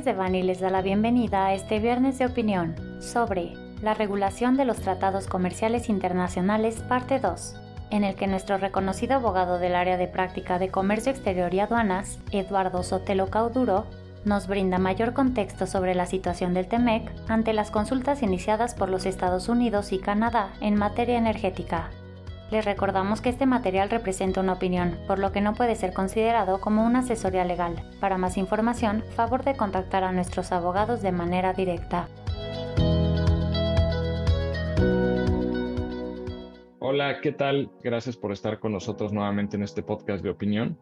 Ángeles de Bani les da la bienvenida a este viernes de opinión sobre la regulación de los tratados comerciales internacionales parte 2, en el que nuestro reconocido abogado del área de práctica de comercio exterior y aduanas, Eduardo Sotelo Cauduro, nos brinda mayor contexto sobre la situación del TEMEC ante las consultas iniciadas por los Estados Unidos y Canadá en materia energética. Les recordamos que este material representa una opinión, por lo que no puede ser considerado como una asesoría legal. Para más información, favor de contactar a nuestros abogados de manera directa. Hola, ¿qué tal? Gracias por estar con nosotros nuevamente en este podcast de opinión.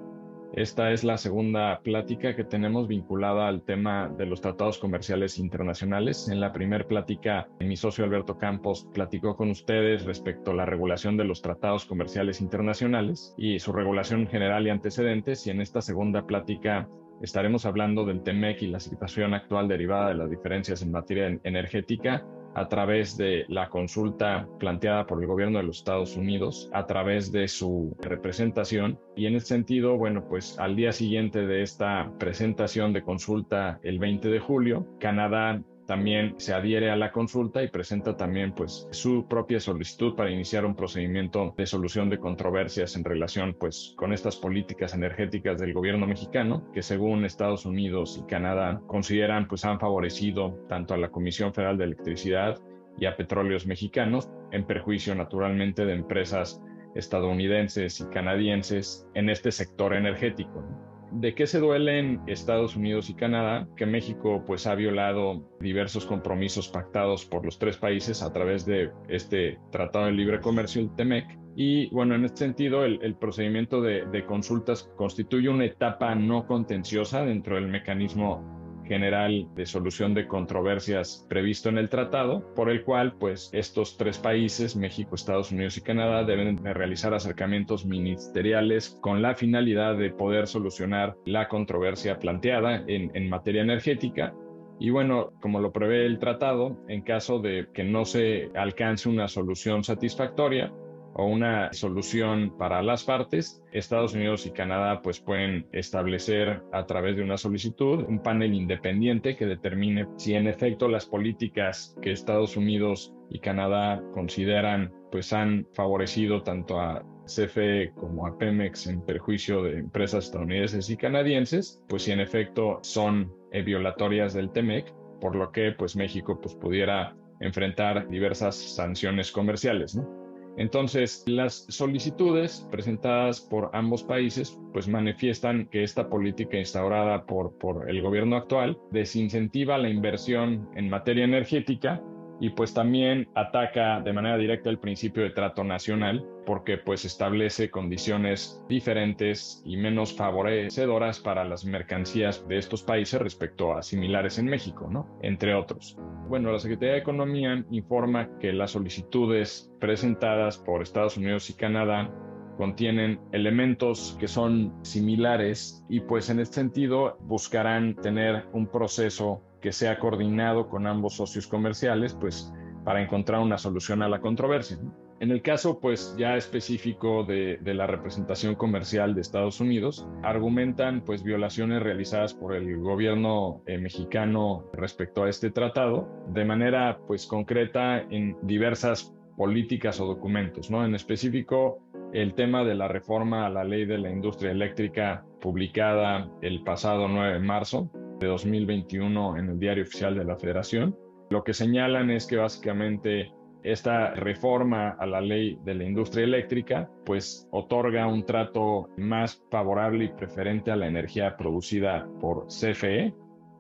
Esta es la segunda plática que tenemos vinculada al tema de los tratados comerciales internacionales. En la primera plática, mi socio Alberto Campos platicó con ustedes respecto a la regulación de los tratados comerciales internacionales y su regulación general y antecedentes. Y en esta segunda plática estaremos hablando del TEMEC y la situación actual derivada de las diferencias en materia energética a través de la consulta planteada por el gobierno de los Estados Unidos, a través de su representación. Y en ese sentido, bueno, pues al día siguiente de esta presentación de consulta, el 20 de julio, Canadá también se adhiere a la consulta y presenta también pues su propia solicitud para iniciar un procedimiento de solución de controversias en relación pues con estas políticas energéticas del gobierno mexicano que según Estados Unidos y Canadá consideran pues han favorecido tanto a la Comisión Federal de Electricidad y a petróleos mexicanos en perjuicio naturalmente de empresas estadounidenses y canadienses en este sector energético. ¿De qué se duelen Estados Unidos y Canadá? Que México pues ha violado diversos compromisos pactados por los tres países a través de este Tratado de Libre Comercio, el TEMEC. Y bueno, en este sentido, el, procedimiento de, de consultas constituye una etapa no contenciosa dentro del mecanismo general de solución de controversias previsto en el tratado, por el cual pues estos tres países, México, Estados Unidos y Canadá, deben de realizar acercamientos ministeriales con la finalidad de poder solucionar la controversia planteada en materia energética. Y bueno, como lo prevé el tratado, en caso de que no se alcance una solución satisfactoria, o una solución para las partes, Estados Unidos y Canadá pues pueden establecer a través de una solicitud un panel independiente que determine si en efecto las políticas que Estados Unidos y Canadá consideran pues han favorecido tanto a CFE como a Pemex en perjuicio de empresas estadounidenses y canadienses, pues si en efecto son eh, violatorias del TEMEC, por lo que pues México pues pudiera enfrentar diversas sanciones comerciales, ¿no? Entonces, las solicitudes presentadas por ambos países pues manifiestan que esta política instaurada por, por el gobierno actual desincentiva la inversión en materia energética y pues también ataca de manera directa el principio de trato nacional porque pues establece condiciones diferentes y menos favorecedoras para las mercancías de estos países respecto a similares en México, ¿no? Entre otros. Bueno, la Secretaría de Economía informa que las solicitudes presentadas por Estados Unidos y Canadá contienen elementos que son similares y pues en este sentido buscarán tener un proceso que sea coordinado con ambos socios comerciales, pues para encontrar una solución a la controversia. En el caso, pues ya específico de, la representación comercial de Estados Unidos, argumentan pues violaciones realizadas por el gobierno eh, mexicano respecto a este tratado, de manera pues concreta en diversas políticas o documentos, ¿no? En específico, el tema de la reforma a la ley de la industria eléctrica publicada el pasado 9 de marzo, de 2021 en el Diario Oficial de la Federación. Lo que señalan es que básicamente esta reforma a la ley de la industria eléctrica pues otorga un trato más favorable y preferente a la energía producida por CFE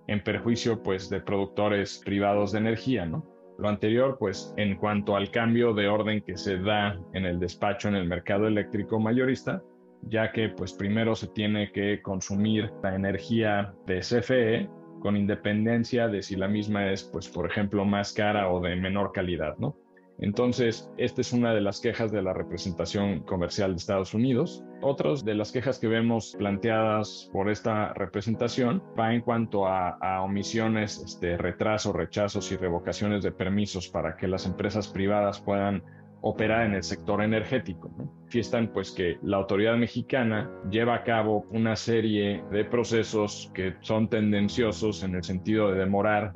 en perjuicio pues de productores privados de energía, ¿no? Lo anterior pues en cuanto al cambio de orden que se da en el despacho en el mercado eléctrico mayorista, ya que pues primero se tiene que consumir la energía de CFE con independencia de si la misma es pues por ejemplo más cara o de menor calidad, ¿no? Entonces, esta es una de las quejas de la representación comercial de Estados Unidos. Otras de las quejas que vemos planteadas por esta representación va en cuanto a, omisiones, este, retrasos, rechazos y revocaciones de permisos para que las empresas privadas puedan operar en el sector energético. ¿no? Fiestan pues que la autoridad mexicana lleva a cabo una serie de procesos que son tendenciosos en el sentido de demorar,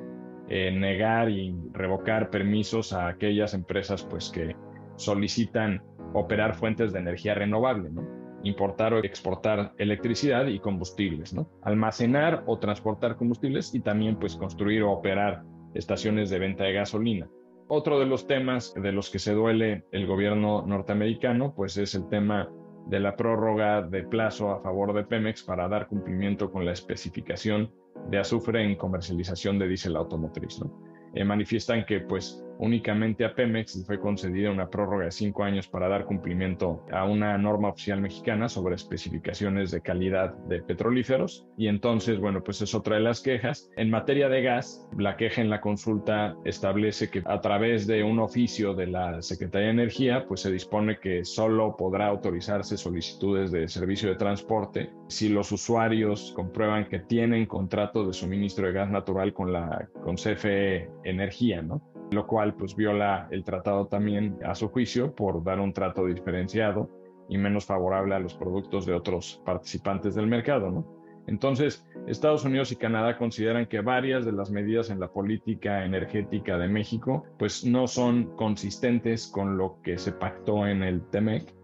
eh, negar y revocar permisos a aquellas empresas pues que solicitan operar fuentes de energía renovable, ¿no? importar o exportar electricidad y combustibles, almacenar o transportar combustibles y también pues construir o operar estaciones de venta de gasolina. Otro de los temas de los que se duele el gobierno norteamericano, pues es el tema de la prórroga de plazo a favor de Pemex para dar cumplimiento con la especificación de azufre en comercialización de diésel automotriz. ¿no? Eh, manifiestan que pues únicamente a Pemex fue concedida una prórroga de cinco años para dar cumplimiento a una norma oficial mexicana sobre especificaciones de calidad de petrolíferos. Y entonces, bueno, pues es otra de las quejas. En materia de gas, la queja en la consulta establece que a través de un oficio de la Secretaría de Energía, pues se dispone que solo podrá autorizarse solicitudes de servicio de transporte si los usuarios comprueban que tienen contrato de suministro de gas natural con la con CFE Energía, ¿no? Lo cual pues viola el tratado también a su juicio por dar un trato diferenciado y menos favorable a los productos de otros participantes del mercado, ¿no? Entonces, Estados Unidos y Canadá consideran que varias de las medidas en la política energética de México pues no son consistentes con lo que se pactó en el TEMEC,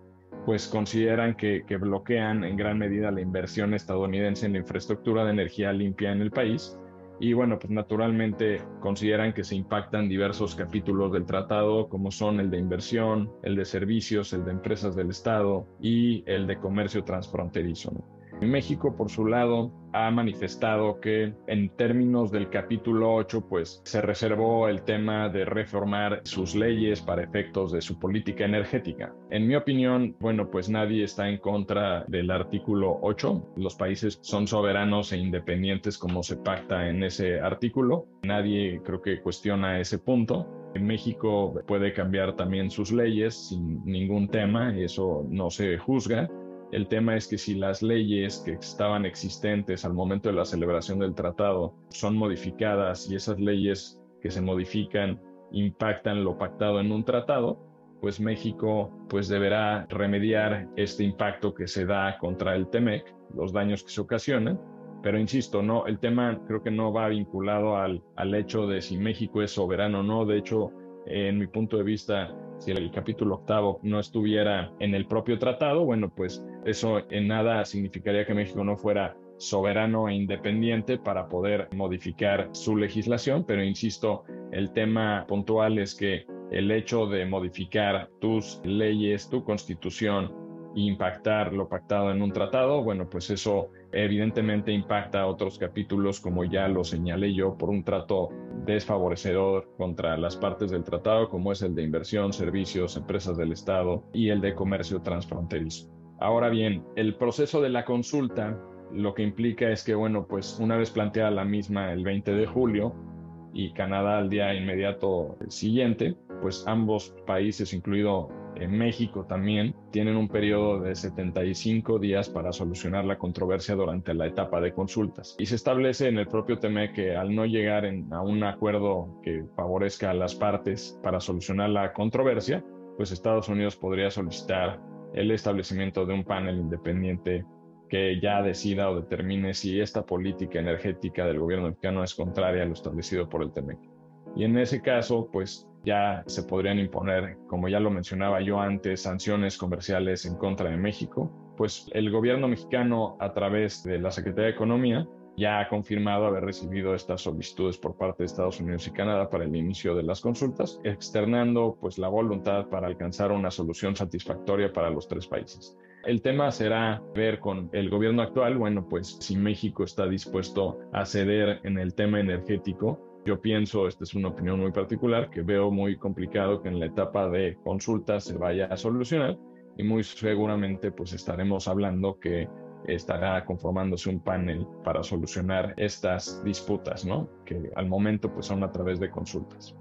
pues consideran que, que bloquean en gran medida la inversión estadounidense en la infraestructura de energía limpia en el país y bueno, pues naturalmente consideran que se impactan diversos capítulos del tratado, como son el de inversión, el de servicios, el de empresas del Estado y el de comercio transfronterizo. México, por su lado, ha manifestado que en términos del capítulo 8, pues se reservó el tema de reformar sus leyes para efectos de su política energética. En mi opinión, bueno, pues nadie está en contra del artículo 8. Los países son soberanos e independientes como se pacta en ese artículo. Nadie creo que cuestiona ese punto. México puede cambiar también sus leyes sin ningún tema, eso no se juzga. El tema es que si las leyes que estaban existentes al momento de la celebración del tratado son modificadas y esas leyes que se modifican impactan lo pactado en un tratado, pues México pues deberá remediar este impacto que se da contra el TEMEC, los daños que se ocasionan. Pero insisto, no, el tema creo que no va vinculado al, al hecho de si México es soberano o no. De hecho, en mi punto de vista, si el capítulo octavo no estuviera en el propio tratado, bueno, pues eso en nada significaría que México no fuera soberano e independiente para poder modificar su legislación, pero insisto, el tema puntual es que el hecho de modificar tus leyes, tu constitución, impactar lo pactado en un tratado, bueno, pues eso evidentemente impacta a otros capítulos, como ya lo señalé yo, por un trato desfavorecedor contra las partes del tratado, como es el de inversión, servicios, empresas del Estado y el de comercio transfronterizo. Ahora bien, el proceso de la consulta lo que implica es que, bueno, pues una vez planteada la misma el 20 de julio y Canadá al día inmediato siguiente, pues ambos países, incluido en México también, tienen un periodo de 75 días para solucionar la controversia durante la etapa de consultas. Y se establece en el propio TME que al no llegar a un acuerdo que favorezca a las partes para solucionar la controversia, pues Estados Unidos podría solicitar el establecimiento de un panel independiente que ya decida o determine si esta política energética del gobierno mexicano es contraria a lo establecido por el TEMEC. Y en ese caso, pues ya se podrían imponer, como ya lo mencionaba yo antes, sanciones comerciales en contra de México. Pues el gobierno mexicano, a través de la Secretaría de Economía, ya ha confirmado haber recibido estas solicitudes por parte de Estados Unidos y Canadá para el inicio de las consultas, externando pues la voluntad para alcanzar una solución satisfactoria para los tres países. El tema será ver con el gobierno actual, bueno, pues si México está dispuesto a ceder en el tema energético, yo pienso, esta es una opinión muy particular, que veo muy complicado que en la etapa de consulta se vaya a solucionar y muy seguramente pues estaremos hablando que estará conformándose un panel para solucionar estas disputas, ¿no? Que al momento pues son a través de consultas.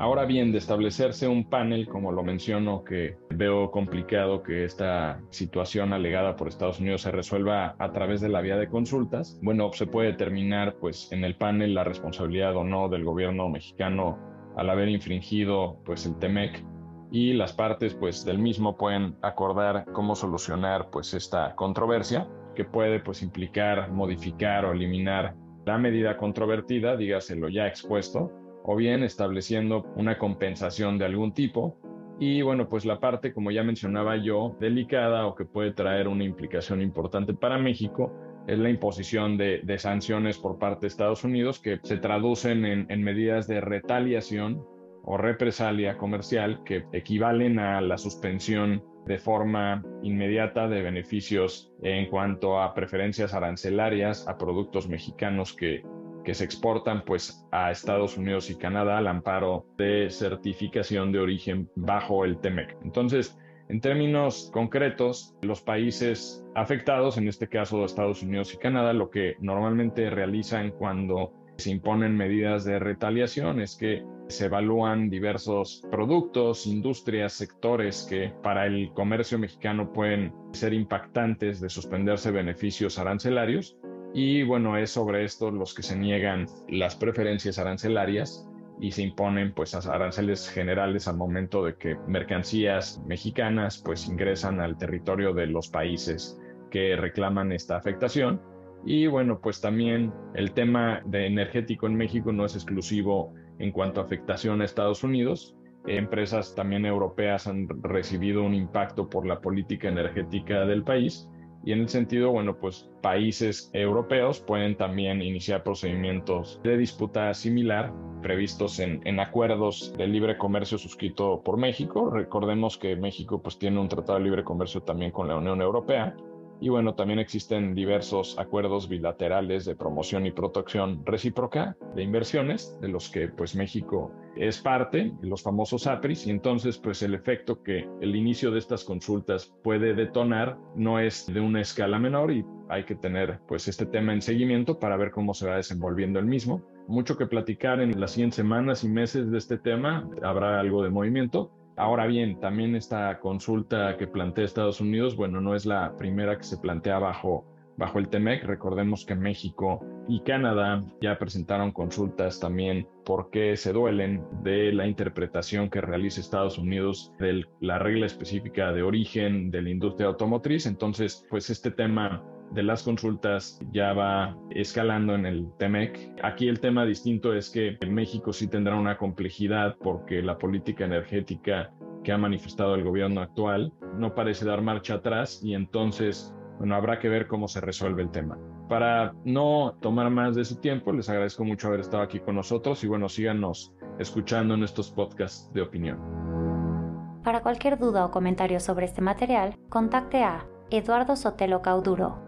Ahora bien, de establecerse un panel, como lo menciono, que veo complicado que esta situación alegada por Estados Unidos se resuelva a través de la vía de consultas, bueno, se puede determinar pues en el panel la responsabilidad o no del gobierno mexicano al haber infringido pues el TEMEC y las partes pues del mismo pueden acordar cómo solucionar pues esta controversia que puede pues implicar modificar o eliminar la medida controvertida, dígaselo ya expuesto, o bien estableciendo una compensación de algún tipo. Y bueno, pues la parte, como ya mencionaba yo, delicada o que puede traer una implicación importante para México es la imposición de, sanciones por parte de Estados Unidos que se traducen en medidas de retaliación o represalia comercial que equivalen a la suspensión de forma inmediata de beneficios en cuanto a preferencias arancelarias a productos mexicanos que, que se exportan pues a Estados Unidos y Canadá al amparo de certificación de origen bajo el TEMEC. Entonces, en términos concretos, los países afectados, en este caso Estados Unidos y Canadá, lo que normalmente realizan cuando se imponen medidas de retaliación es que se evalúan diversos productos, industrias, sectores que para el comercio mexicano pueden ser impactantes de suspenderse beneficios arancelarios. Y bueno, es sobre esto los que se niegan las preferencias arancelarias y se imponen pues aranceles generales al momento de que mercancías mexicanas pues ingresan al territorio de los países que reclaman esta afectación y bueno, pues también el tema de energético en México no es exclusivo en cuanto a afectación a Estados Unidos. Empresas también europeas han recibido un impacto por la política energética del país y en el sentido, bueno, pues países europeos pueden también iniciar procedimientos de disputa similar previstos en, en, acuerdos de libre comercio suscrito por México. Recordemos que México pues tiene un tratado de libre comercio también con la Unión Europea y bueno, también existen diversos acuerdos bilaterales de promoción y protección recíproca de inversiones, de los que pues México es parte, los famosos APRIS, y entonces pues el efecto que el inicio de estas consultas puede detonar no es de una escala menor y hay que tener pues este tema en seguimiento para ver cómo se va desenvolviendo el mismo. Mucho que platicar en las 100 semanas y meses de este tema, habrá algo de movimiento, Ahora bien, también esta consulta que plantea Estados Unidos, bueno, no es la primera que se plantea bajo, bajo el TEMEC. Recordemos que México y Canadá ya presentaron consultas también porque se duelen de la interpretación que realiza Estados Unidos de la regla específica de origen de la industria automotriz. Entonces, pues este tema de las consultas ya va escalando en el TEMEC. Aquí el tema distinto es que en México sí tendrá una complejidad porque la política energética que ha manifestado el gobierno actual no parece dar marcha atrás y entonces, bueno, habrá que ver cómo se resuelve el tema. Para no tomar más de su tiempo, les agradezco mucho haber estado aquí con nosotros y bueno, síganos escuchando en estos podcasts de opinión. Para cualquier duda o comentario sobre este material, contacte a Eduardo Sotelo Cauduro